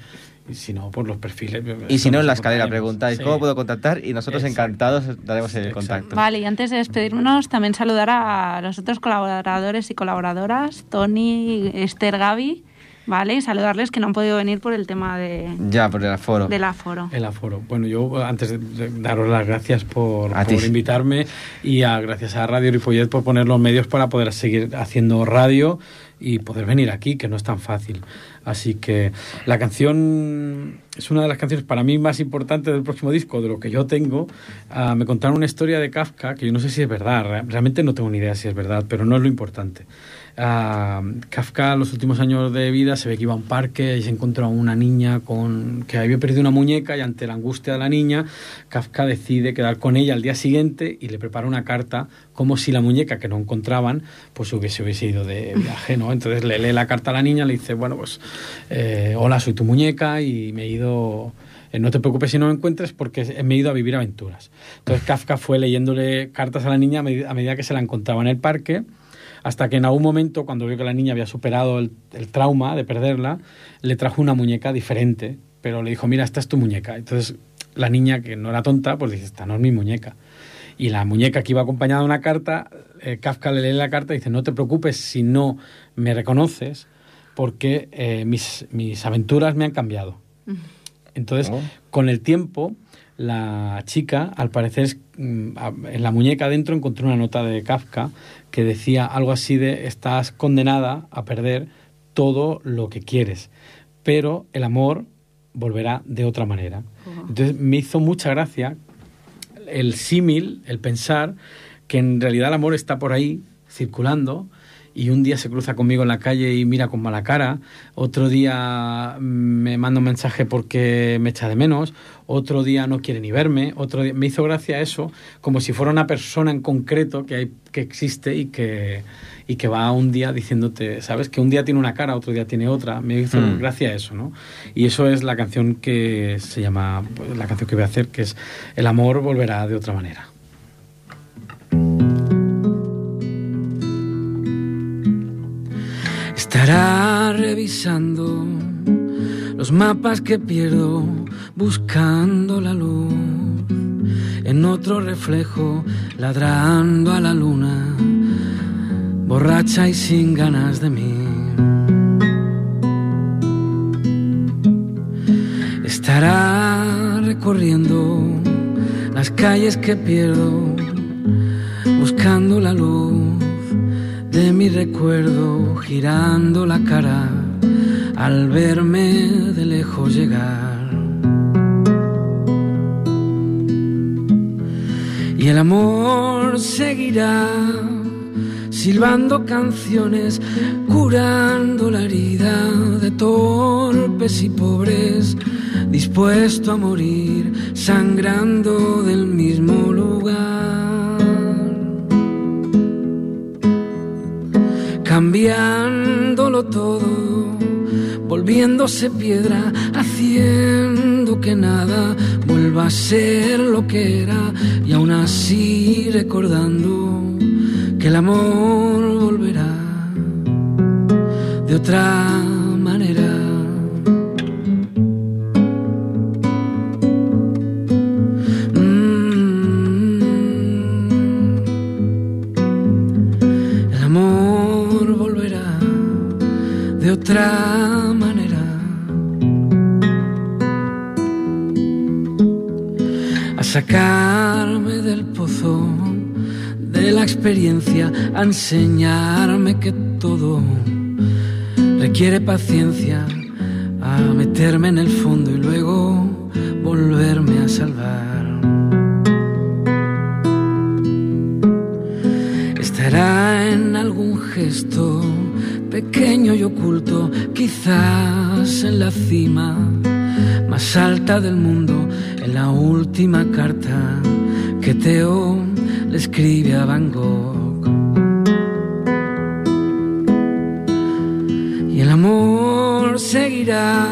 Y si no, por los perfiles. Y si no, en la escalera preguntáis cómo puedo contactar y nosotros encantados daremos el contacto. Vale, y antes de despedirnos, también saludar a los otros colaboradores y colaboradoras, Tony, Esther, Gaby ¿vale? Y saludarles que no han podido venir por el tema de... Ya, por el aforo. Del aforo. El aforo. Bueno, yo antes de daros las gracias por, por invitarme y a, gracias a Radio Ripollet por poner los medios para poder seguir haciendo radio y poder venir aquí, que no es tan fácil. Así que la canción es una de las canciones para mí más importantes del próximo disco, de lo que yo tengo. Ah, me contaron una historia de Kafka, que yo no sé si es verdad, realmente no tengo ni idea si es verdad, pero no es lo importante. Kafka, los últimos años de vida, se ve que iba a un parque y se encontró a una niña con que había perdido una muñeca y ante la angustia de la niña, Kafka decide quedar con ella al día siguiente y le prepara una carta como si la muñeca que no encontraban pues hubiese, hubiese ido de viaje, ¿no? Entonces le lee la carta a la niña, le dice, bueno, pues eh, hola, soy tu muñeca y me he ido eh, no te preocupes si no me encuentres porque me he ido a vivir aventuras. Entonces Kafka fue leyéndole cartas a la niña a medida que se la encontraba en el parque hasta que en algún momento, cuando vio que la niña había superado el, trauma de perderla, le trajo una muñeca diferente, pero le dijo, mira, esta es tu muñeca. Entonces la niña, que no era tonta, pues dice, esta no es mi muñeca. Y la muñeca que iba acompañada de una carta, eh, Kafka le lee la carta y dice, no te preocupes si no me reconoces, porque eh, mis, mis, aventuras me han cambiado. Entonces, oh. con el tiempo, la chica, al parecer, mm, en la muñeca adentro encontró una nota de Kafka que decía algo así de estás condenada a perder todo lo que quieres, pero el amor volverá de otra manera. Entonces me hizo mucha gracia el símil, el pensar que en realidad el amor está por ahí circulando y un día se cruza conmigo en la calle y mira con mala cara, otro día me manda un mensaje porque me echa de menos, otro día no quiere ni verme, otro día... me hizo gracia eso, como si fuera una persona en concreto que, hay, que existe y que, y que va un día diciéndote, ¿sabes? Que un día tiene una cara, otro día tiene otra, me hizo mm. gracia eso, ¿no? Y eso es la canción que se llama, la canción que voy a hacer, que es El amor volverá de otra manera. Estará revisando los mapas que pierdo, buscando la luz. En otro reflejo, ladrando a la luna, borracha y sin ganas de mí. Estará recorriendo las calles que pierdo, buscando la luz de mi recuerdo girando la cara al verme de lejos llegar. Y el amor seguirá silbando canciones, curando la herida de torpes y pobres, dispuesto a morir, sangrando del mismo lugar. Cambiándolo todo, volviéndose piedra, haciendo que nada vuelva a ser lo que era. Y aún así recordando que el amor volverá de otra sacarme del pozo de la experiencia, a enseñarme que todo requiere paciencia, a meterme en el fondo y luego volverme a salvar. Estará en algún gesto pequeño y oculto, quizás en la cima más alta del mundo, en la última carta que Teo le escribe a Van Gogh. Y el amor seguirá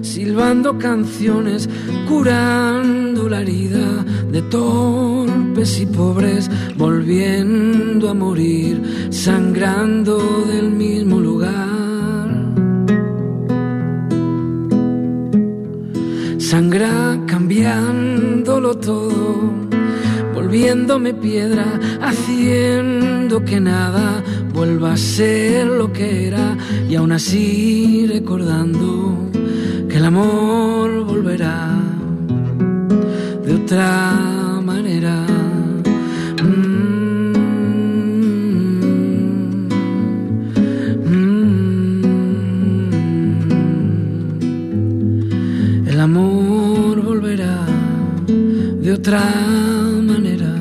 silbando canciones, curando la herida de torpes y pobres, volviendo a morir, sangrando del mismo lugar. Sangra cambiándolo todo, volviéndome piedra, haciendo que nada vuelva a ser lo que era. Y aún así recordando que el amor volverá de otra otra manera.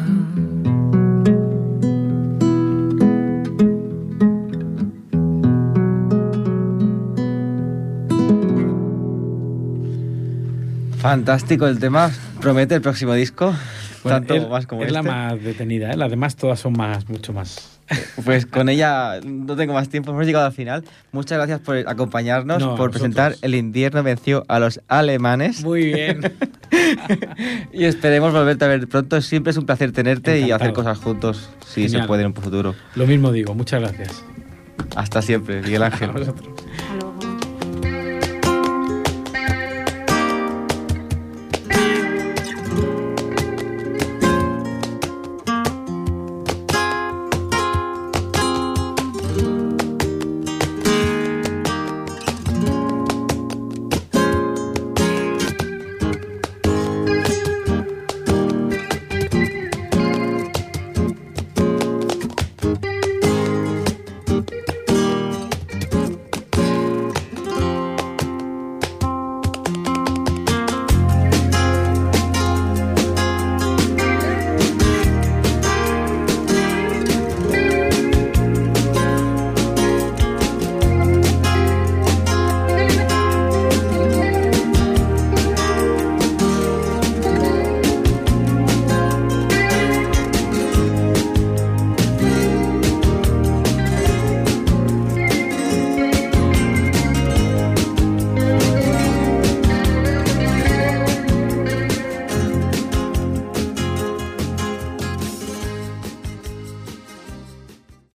Fantástico el tema. Promete el próximo disco. tanto más como es la este. más detenida, ¿eh? las demás todas son más, mucho más pues con ella no tengo más tiempo, hemos llegado al final. Muchas gracias por acompañarnos, por presentar El invierno venció a los alemanes. Muy bien. [laughs] y esperemos volverte a ver pronto. Siempre es un placer tenerte y hacer cosas juntos, si se puede en un futuro. Lo mismo digo, muchas gracias. Hasta siempre, Miguel Ángel.